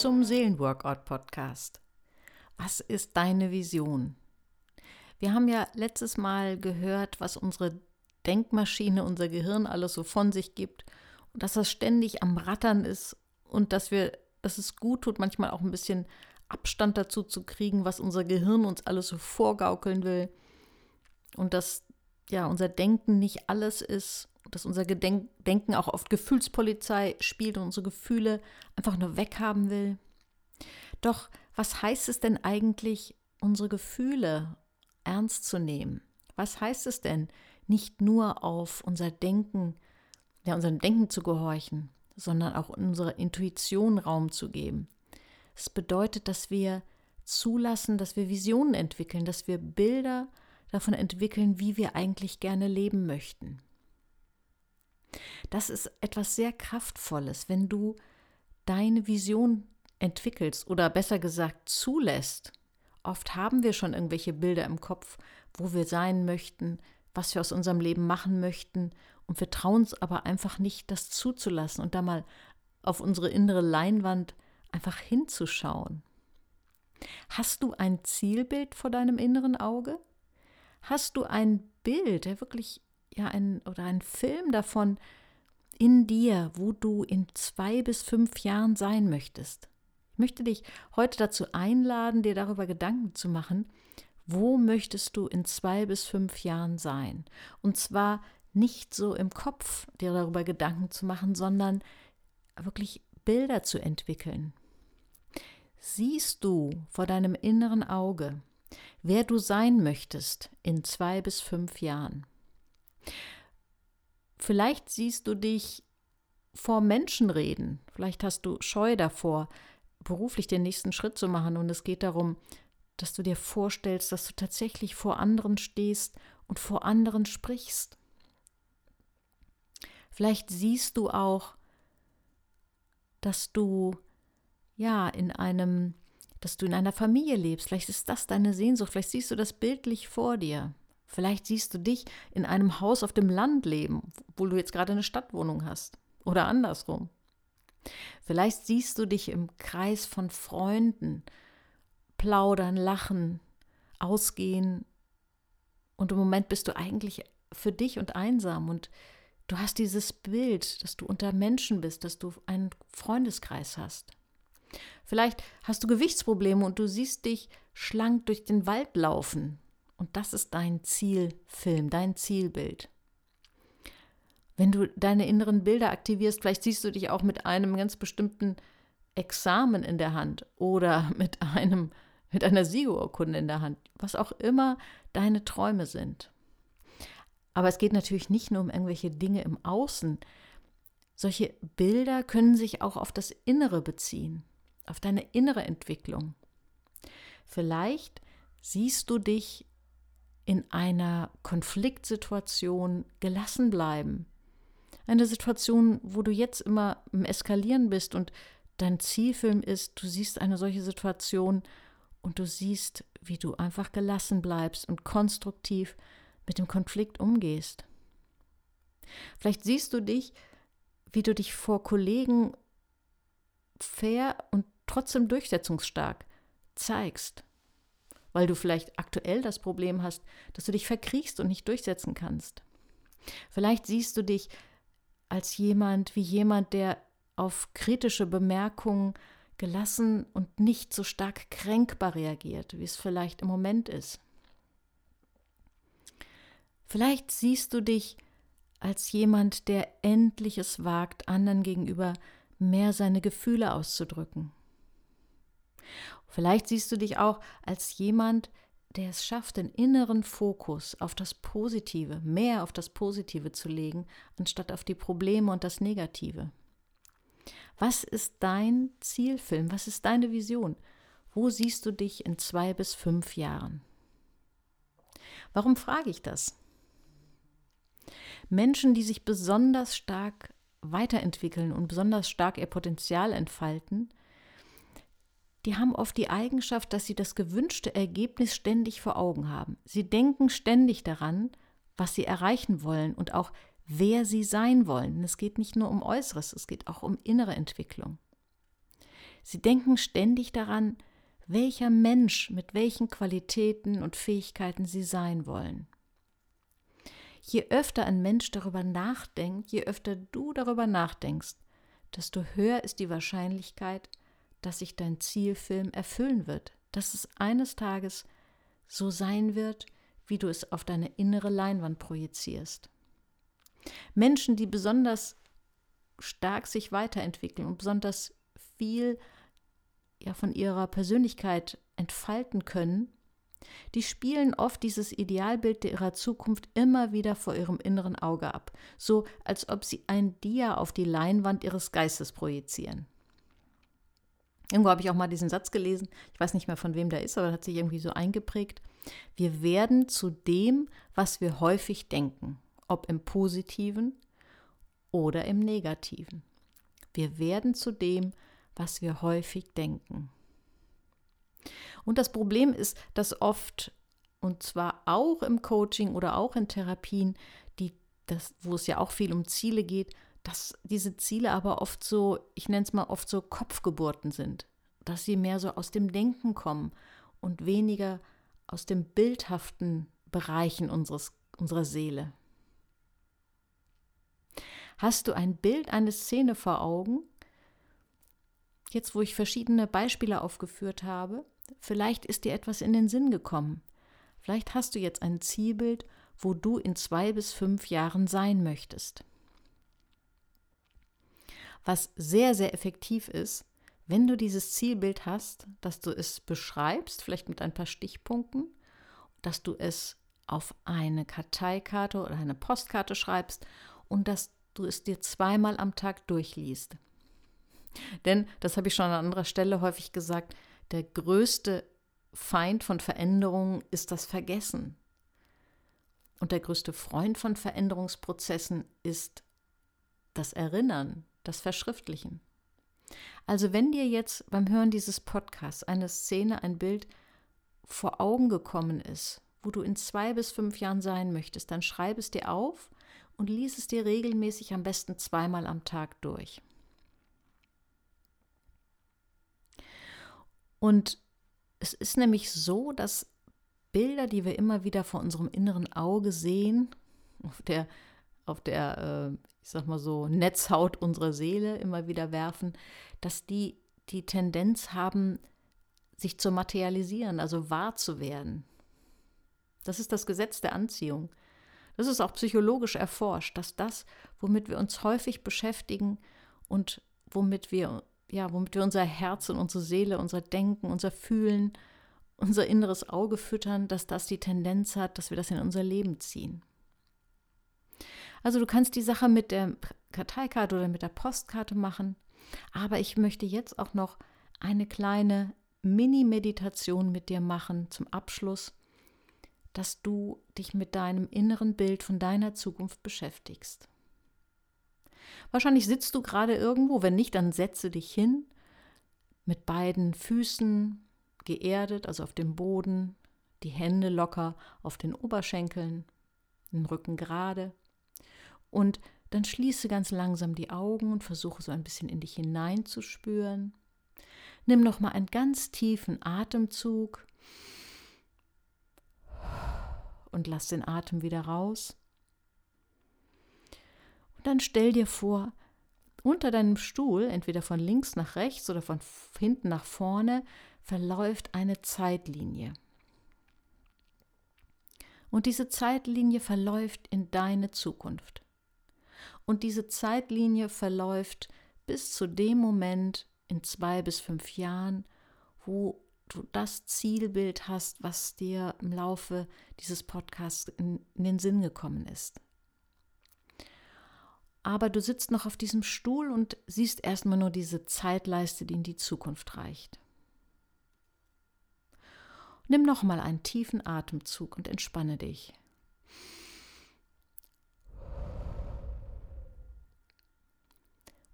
zum Seelenworkout Podcast. Was ist deine Vision? Wir haben ja letztes Mal gehört, was unsere Denkmaschine, unser Gehirn alles so von sich gibt und dass das ständig am Rattern ist und dass wir, dass es gut tut, manchmal auch ein bisschen Abstand dazu zu kriegen, was unser Gehirn uns alles so vorgaukeln will und dass ja unser Denken nicht alles ist, dass unser Gedenk Denken auch oft Gefühlspolizei spielt und unsere Gefühle einfach nur weghaben will. Doch was heißt es denn eigentlich, unsere Gefühle ernst zu nehmen? Was heißt es denn, nicht nur auf unser Denken, ja, unserem Denken zu gehorchen, sondern auch unserer Intuition Raum zu geben? Es bedeutet, dass wir zulassen, dass wir Visionen entwickeln, dass wir Bilder davon entwickeln, wie wir eigentlich gerne leben möchten. Das ist etwas sehr Kraftvolles, wenn du deine Vision entwickelst oder besser gesagt zulässt. Oft haben wir schon irgendwelche Bilder im Kopf, wo wir sein möchten, was wir aus unserem Leben machen möchten, und wir trauen uns aber einfach nicht, das zuzulassen und da mal auf unsere innere Leinwand einfach hinzuschauen. Hast du ein Zielbild vor deinem inneren Auge? Hast du ein Bild, der wirklich ja ein oder ein Film davon in dir, wo du in zwei bis fünf Jahren sein möchtest? Ich möchte dich heute dazu einladen, dir darüber Gedanken zu machen, wo möchtest du in zwei bis fünf Jahren sein? Und zwar nicht so im Kopf dir darüber Gedanken zu machen, sondern wirklich Bilder zu entwickeln. Siehst du vor deinem inneren Auge, wer du sein möchtest in zwei bis fünf Jahren? Vielleicht siehst du dich vor Menschen reden. Vielleicht hast du Scheu davor, beruflich den nächsten Schritt zu machen. Und es geht darum, dass du dir vorstellst, dass du tatsächlich vor anderen stehst und vor anderen sprichst. Vielleicht siehst du auch, dass du ja in einem, dass du in einer Familie lebst. Vielleicht ist das deine Sehnsucht. Vielleicht siehst du das bildlich vor dir. Vielleicht siehst du dich in einem Haus auf dem Land leben, wo du jetzt gerade eine Stadtwohnung hast. Oder andersrum. Vielleicht siehst du dich im Kreis von Freunden, plaudern, lachen, ausgehen. Und im Moment bist du eigentlich für dich und einsam. Und du hast dieses Bild, dass du unter Menschen bist, dass du einen Freundeskreis hast. Vielleicht hast du Gewichtsprobleme und du siehst dich schlank durch den Wald laufen und das ist dein Zielfilm, dein Zielbild. Wenn du deine inneren Bilder aktivierst, vielleicht siehst du dich auch mit einem ganz bestimmten Examen in der Hand oder mit einem mit einer Siegerurkunde in der Hand, was auch immer deine Träume sind. Aber es geht natürlich nicht nur um irgendwelche Dinge im Außen. Solche Bilder können sich auch auf das Innere beziehen, auf deine innere Entwicklung. Vielleicht siehst du dich in einer Konfliktsituation gelassen bleiben. Eine Situation, wo du jetzt immer im Eskalieren bist und dein Zielfilm ist, du siehst eine solche Situation und du siehst, wie du einfach gelassen bleibst und konstruktiv mit dem Konflikt umgehst. Vielleicht siehst du dich, wie du dich vor Kollegen fair und trotzdem durchsetzungsstark zeigst weil du vielleicht aktuell das Problem hast, dass du dich verkriechst und nicht durchsetzen kannst. Vielleicht siehst du dich als jemand wie jemand, der auf kritische Bemerkungen gelassen und nicht so stark kränkbar reagiert, wie es vielleicht im Moment ist. Vielleicht siehst du dich als jemand, der endlich es wagt, anderen gegenüber mehr seine Gefühle auszudrücken. Vielleicht siehst du dich auch als jemand, der es schafft, den inneren Fokus auf das Positive, mehr auf das Positive zu legen, anstatt auf die Probleme und das Negative. Was ist dein Zielfilm? Was ist deine Vision? Wo siehst du dich in zwei bis fünf Jahren? Warum frage ich das? Menschen, die sich besonders stark weiterentwickeln und besonders stark ihr Potenzial entfalten, die haben oft die Eigenschaft, dass sie das gewünschte Ergebnis ständig vor Augen haben. Sie denken ständig daran, was sie erreichen wollen und auch wer sie sein wollen. Es geht nicht nur um Äußeres, es geht auch um innere Entwicklung. Sie denken ständig daran, welcher Mensch mit welchen Qualitäten und Fähigkeiten sie sein wollen. Je öfter ein Mensch darüber nachdenkt, je öfter du darüber nachdenkst, desto höher ist die Wahrscheinlichkeit, dass sich dein Zielfilm erfüllen wird, dass es eines Tages so sein wird, wie du es auf deine innere Leinwand projizierst. Menschen, die besonders stark sich weiterentwickeln und besonders viel ja, von ihrer Persönlichkeit entfalten können, die spielen oft dieses Idealbild ihrer Zukunft immer wieder vor ihrem inneren Auge ab, so als ob sie ein Dia auf die Leinwand ihres Geistes projizieren. Irgendwo habe ich auch mal diesen Satz gelesen, ich weiß nicht mehr von wem der ist, aber hat sich irgendwie so eingeprägt. Wir werden zu dem, was wir häufig denken, ob im positiven oder im negativen. Wir werden zu dem, was wir häufig denken. Und das Problem ist, dass oft, und zwar auch im Coaching oder auch in Therapien, die, das, wo es ja auch viel um Ziele geht, dass diese Ziele aber oft so, ich nenne es mal oft so Kopfgeburten sind, dass sie mehr so aus dem Denken kommen und weniger aus dem bildhaften Bereichen unseres, unserer Seele. Hast du ein Bild, eine Szene vor Augen? Jetzt, wo ich verschiedene Beispiele aufgeführt habe, vielleicht ist dir etwas in den Sinn gekommen. Vielleicht hast du jetzt ein Zielbild, wo du in zwei bis fünf Jahren sein möchtest. Was sehr, sehr effektiv ist, wenn du dieses Zielbild hast, dass du es beschreibst, vielleicht mit ein paar Stichpunkten, dass du es auf eine Karteikarte oder eine Postkarte schreibst und dass du es dir zweimal am Tag durchliest. Denn, das habe ich schon an anderer Stelle häufig gesagt, der größte Feind von Veränderungen ist das Vergessen. Und der größte Freund von Veränderungsprozessen ist das Erinnern, das Verschriftlichen. Also wenn dir jetzt beim Hören dieses Podcasts eine Szene, ein Bild vor Augen gekommen ist, wo du in zwei bis fünf Jahren sein möchtest, dann schreib es dir auf und lies es dir regelmäßig am besten zweimal am Tag durch. Und es ist nämlich so, dass Bilder, die wir immer wieder vor unserem inneren Auge sehen, auf der, auf der, äh, ich sag mal so, Netzhaut unserer Seele immer wieder werfen, dass die die Tendenz haben, sich zu materialisieren, also wahr zu werden. Das ist das Gesetz der Anziehung. Das ist auch psychologisch erforscht, dass das, womit wir uns häufig beschäftigen und womit wir ja, womit wir unser Herz und unsere Seele, unser Denken, unser Fühlen, unser inneres Auge füttern, dass das die Tendenz hat, dass wir das in unser Leben ziehen. Also du kannst die Sache mit der Karteikarte oder mit der Postkarte machen, aber ich möchte jetzt auch noch eine kleine Mini-Meditation mit dir machen zum Abschluss, dass du dich mit deinem inneren Bild von deiner Zukunft beschäftigst. Wahrscheinlich sitzt du gerade irgendwo, wenn nicht, dann setze dich hin mit beiden Füßen geerdet, also auf dem Boden, die Hände locker auf den Oberschenkeln, den Rücken gerade und dann schließe ganz langsam die Augen und versuche so ein bisschen in dich hineinzuspüren. Nimm noch mal einen ganz tiefen Atemzug und lass den Atem wieder raus. Und dann stell dir vor, unter deinem Stuhl, entweder von links nach rechts oder von hinten nach vorne, verläuft eine Zeitlinie. Und diese Zeitlinie verläuft in deine Zukunft. Und diese Zeitlinie verläuft bis zu dem Moment in zwei bis fünf Jahren, wo du das Zielbild hast, was dir im Laufe dieses Podcasts in, in den Sinn gekommen ist aber du sitzt noch auf diesem Stuhl und siehst erstmal nur diese Zeitleiste, die in die Zukunft reicht. Nimm noch mal einen tiefen Atemzug und entspanne dich.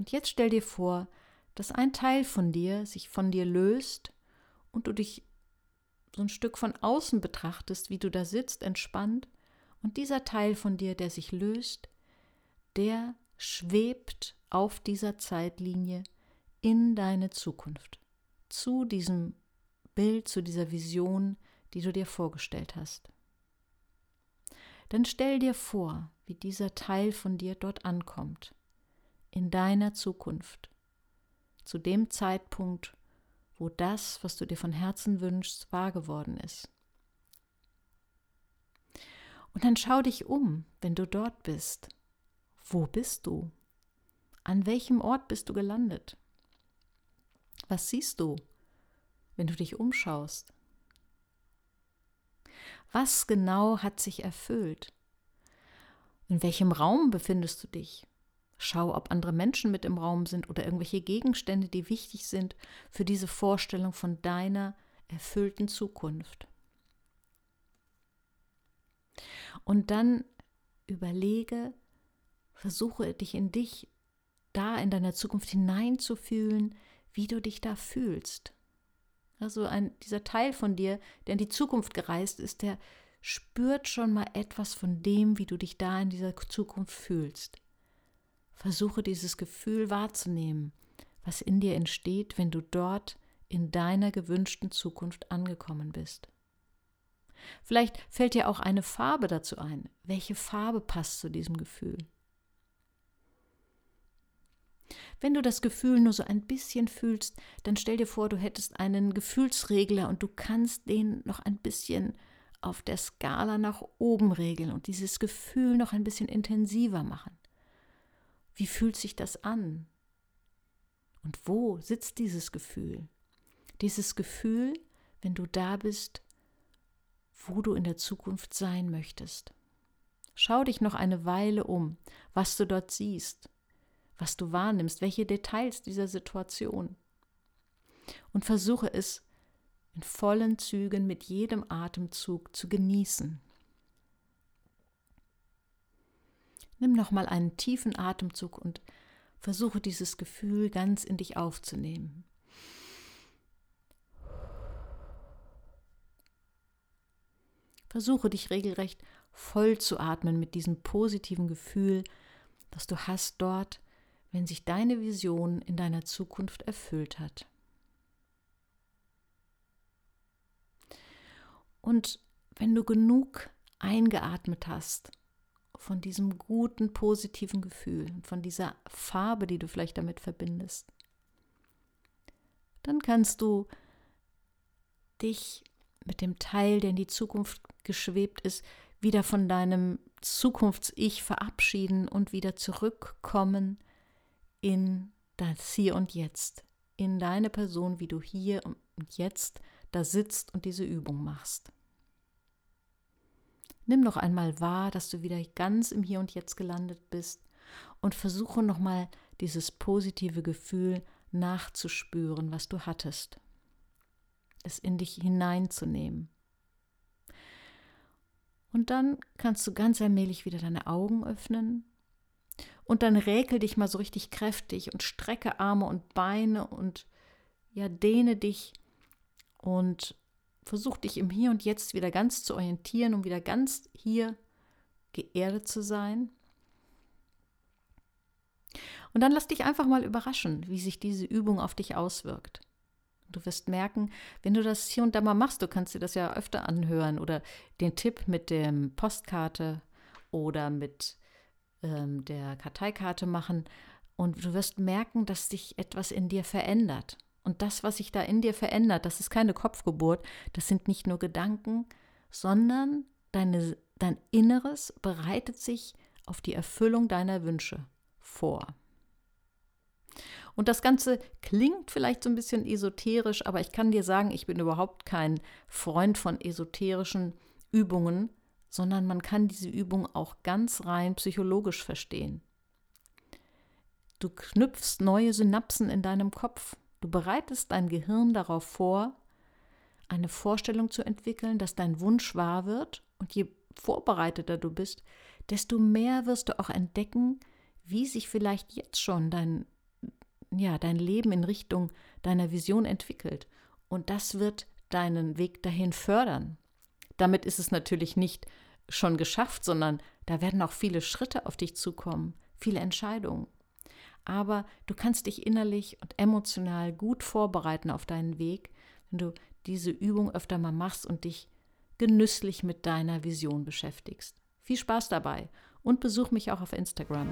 Und jetzt stell dir vor, dass ein Teil von dir sich von dir löst und du dich so ein Stück von außen betrachtest, wie du da sitzt, entspannt, und dieser Teil von dir, der sich löst, der schwebt auf dieser Zeitlinie in deine Zukunft, zu diesem Bild, zu dieser Vision, die du dir vorgestellt hast. Dann stell dir vor, wie dieser Teil von dir dort ankommt, in deiner Zukunft, zu dem Zeitpunkt, wo das, was du dir von Herzen wünschst, wahr geworden ist. Und dann schau dich um, wenn du dort bist. Wo bist du? An welchem Ort bist du gelandet? Was siehst du, wenn du dich umschaust? Was genau hat sich erfüllt? In welchem Raum befindest du dich? Schau, ob andere Menschen mit im Raum sind oder irgendwelche Gegenstände, die wichtig sind für diese Vorstellung von deiner erfüllten Zukunft. Und dann überlege, versuche dich in dich da in deiner Zukunft hineinzufühlen, wie du dich da fühlst. Also ein, dieser Teil von dir, der in die Zukunft gereist ist, der spürt schon mal etwas von dem, wie du dich da in dieser Zukunft fühlst. Versuche dieses Gefühl wahrzunehmen, was in dir entsteht, wenn du dort in deiner gewünschten Zukunft angekommen bist. Vielleicht fällt dir auch eine Farbe dazu ein. Welche Farbe passt zu diesem Gefühl? Wenn du das Gefühl nur so ein bisschen fühlst, dann stell dir vor, du hättest einen Gefühlsregler und du kannst den noch ein bisschen auf der Skala nach oben regeln und dieses Gefühl noch ein bisschen intensiver machen. Wie fühlt sich das an? Und wo sitzt dieses Gefühl? Dieses Gefühl, wenn du da bist, wo du in der Zukunft sein möchtest. Schau dich noch eine Weile um, was du dort siehst, was du wahrnimmst, welche Details dieser Situation. Und versuche es in vollen Zügen mit jedem Atemzug zu genießen. Nimm nochmal einen tiefen Atemzug und versuche dieses Gefühl ganz in dich aufzunehmen. Versuche dich regelrecht voll zu atmen mit diesem positiven Gefühl, das du hast dort, wenn sich deine Vision in deiner Zukunft erfüllt hat. Und wenn du genug eingeatmet hast von diesem guten, positiven Gefühl, von dieser Farbe, die du vielleicht damit verbindest, dann kannst du dich mit dem Teil, der in die Zukunft geschwebt ist, wieder von deinem Zukunfts-Ich verabschieden und wieder zurückkommen in das Hier und Jetzt, in deine Person, wie du hier und jetzt da sitzt und diese Übung machst. Nimm noch einmal wahr, dass du wieder ganz im Hier und Jetzt gelandet bist und versuche nochmal dieses positive Gefühl nachzuspüren, was du hattest. Es in dich hineinzunehmen. Und dann kannst du ganz allmählich wieder deine Augen öffnen und dann räkel dich mal so richtig kräftig und strecke Arme und Beine und ja, dehne dich und versuch dich im Hier und Jetzt wieder ganz zu orientieren, um wieder ganz hier geerdet zu sein. Und dann lass dich einfach mal überraschen, wie sich diese Übung auf dich auswirkt. Du wirst merken, wenn du das hier und da mal machst, du kannst dir das ja öfter anhören oder den Tipp mit dem Postkarte oder mit ähm, der Karteikarte machen und du wirst merken, dass sich etwas in dir verändert. Und das, was sich da in dir verändert, das ist keine Kopfgeburt, das sind nicht nur Gedanken, sondern deine, dein Inneres bereitet sich auf die Erfüllung deiner Wünsche vor. Und das Ganze klingt vielleicht so ein bisschen esoterisch, aber ich kann dir sagen, ich bin überhaupt kein Freund von esoterischen Übungen, sondern man kann diese Übung auch ganz rein psychologisch verstehen. Du knüpfst neue Synapsen in deinem Kopf. Du bereitest dein Gehirn darauf vor, eine Vorstellung zu entwickeln, dass dein Wunsch wahr wird. Und je vorbereiteter du bist, desto mehr wirst du auch entdecken, wie sich vielleicht jetzt schon dein ja, dein Leben in Richtung deiner Vision entwickelt. Und das wird deinen Weg dahin fördern. Damit ist es natürlich nicht schon geschafft, sondern da werden auch viele Schritte auf dich zukommen, viele Entscheidungen. Aber du kannst dich innerlich und emotional gut vorbereiten auf deinen Weg, wenn du diese Übung öfter mal machst und dich genüsslich mit deiner Vision beschäftigst. Viel Spaß dabei und besuch mich auch auf Instagram.